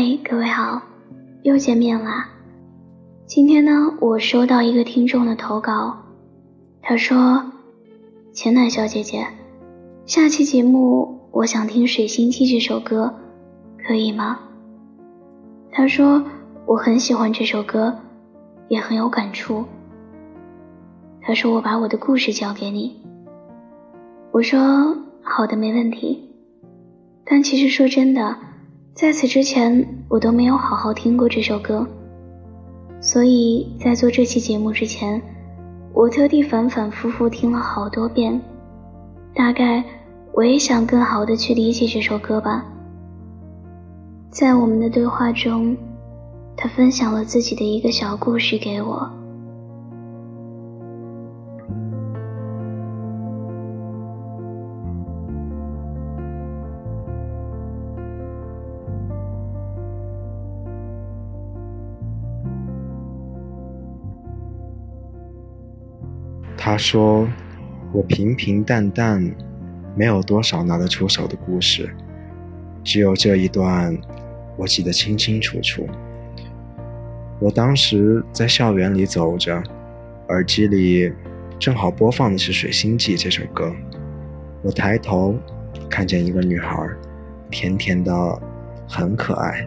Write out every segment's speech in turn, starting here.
嗨，各位好，又见面啦。今天呢，我收到一个听众的投稿，他说：“钱暖小姐姐，下期节目我想听《水星记》这首歌，可以吗？”他说：“我很喜欢这首歌，也很有感触。”他说：“我把我的故事交给你。”我说：“好的，没问题。”但其实说真的。在此之前，我都没有好好听过这首歌，所以在做这期节目之前，我特地反反复复听了好多遍。大概我也想更好的去理解这首歌吧。在我们的对话中，他分享了自己的一个小故事给我。他说：“我平平淡淡，没有多少拿得出手的故事，只有这一段，我记得清清楚楚。我当时在校园里走着，耳机里正好播放的是《水星记》这首歌。我抬头看见一个女孩，甜甜的，很可爱。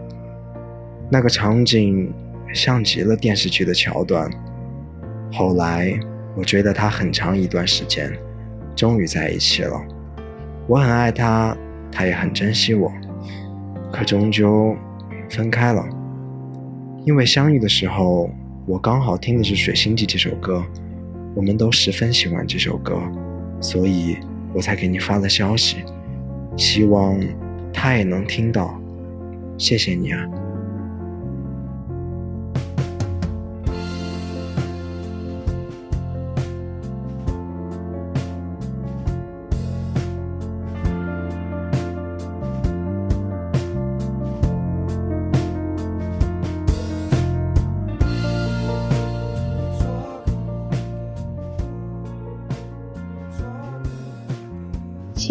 那个场景像极了电视剧的桥段。后来。”我追了他很长一段时间，终于在一起了。我很爱他，他也很珍惜我，可终究分开了。因为相遇的时候，我刚好听的是《水星记》这首歌，我们都十分喜欢这首歌，所以我才给你发了消息，希望他也能听到。谢谢你啊。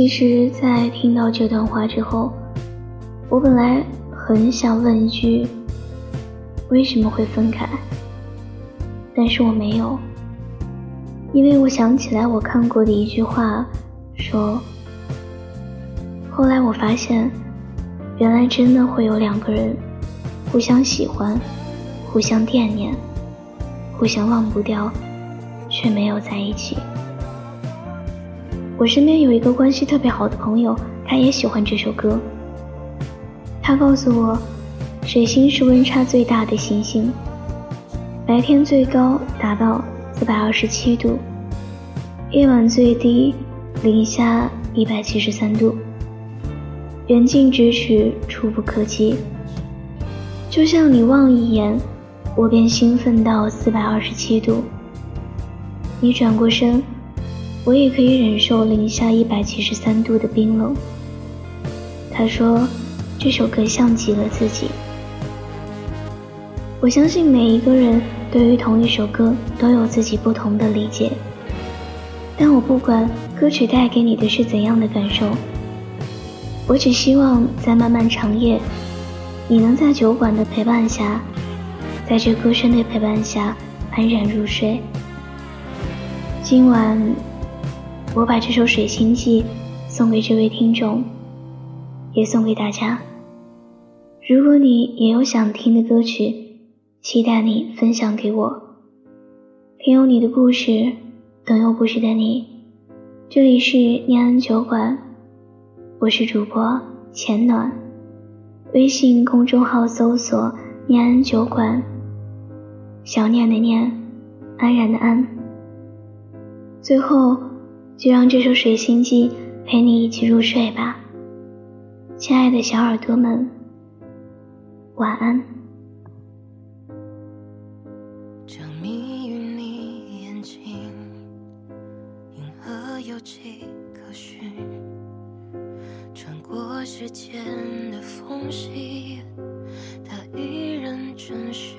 其实，在听到这段话之后，我本来很想问一句：为什么会分开？但是我没有，因为我想起来我看过的一句话，说：后来我发现，原来真的会有两个人互相喜欢、互相惦念、互相忘不掉，却没有在一起。我身边有一个关系特别好的朋友，他也喜欢这首歌。他告诉我，水星是温差最大的行星，白天最高达到四百二十七度，夜晚最低零下一百七十三度，远近咫尺，触不可及。就像你望一眼，我便兴奋到四百二十七度。你转过身。我也可以忍受零下一百七十三度的冰冷。他说，这首歌像极了自己。我相信每一个人对于同一首歌都有自己不同的理解，但我不管歌曲带给你的是怎样的感受，我只希望在漫漫长夜，你能在酒馆的陪伴下，在这歌声的陪伴下安然入睡。今晚。我把这首《水星记》送给这位听众，也送给大家。如果你也有想听的歌曲，期待你分享给我。听有你的故事，等有故事的你。这里是念安酒馆，我是主播浅暖。微信公众号搜索“念安酒馆”，想念的念，安然的安。最后。就让这首《水星记》陪你一起入睡吧，亲爱的小耳朵们，晚安。着迷于你眼睛，银河有迹可循，穿过时间的缝隙，它依然真实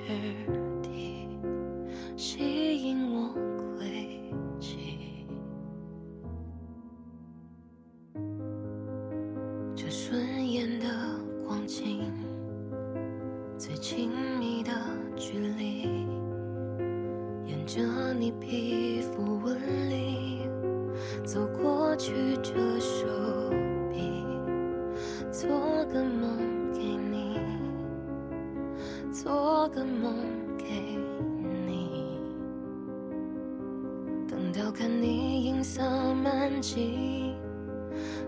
曲着手臂，做个梦给你，做个梦给你。等到看你银色满际，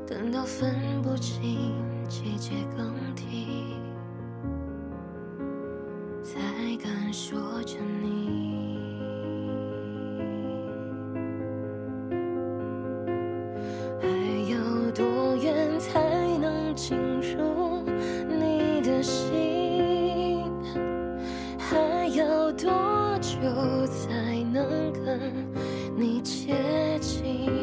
等到分不清季节更替，才敢说着你。接近？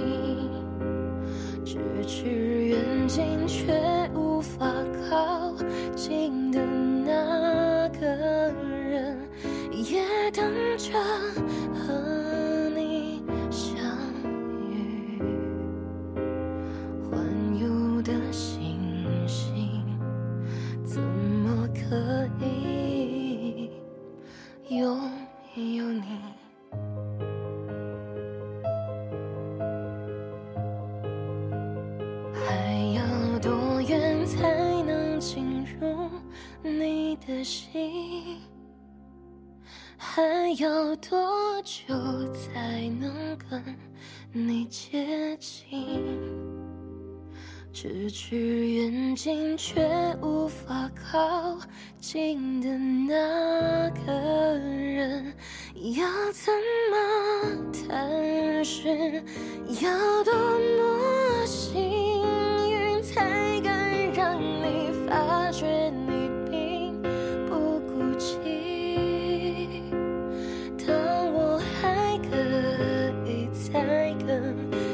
的心？还要多久才能跟你接近？咫尺远近却无法靠近的那个人，要怎么探寻？要多么幸等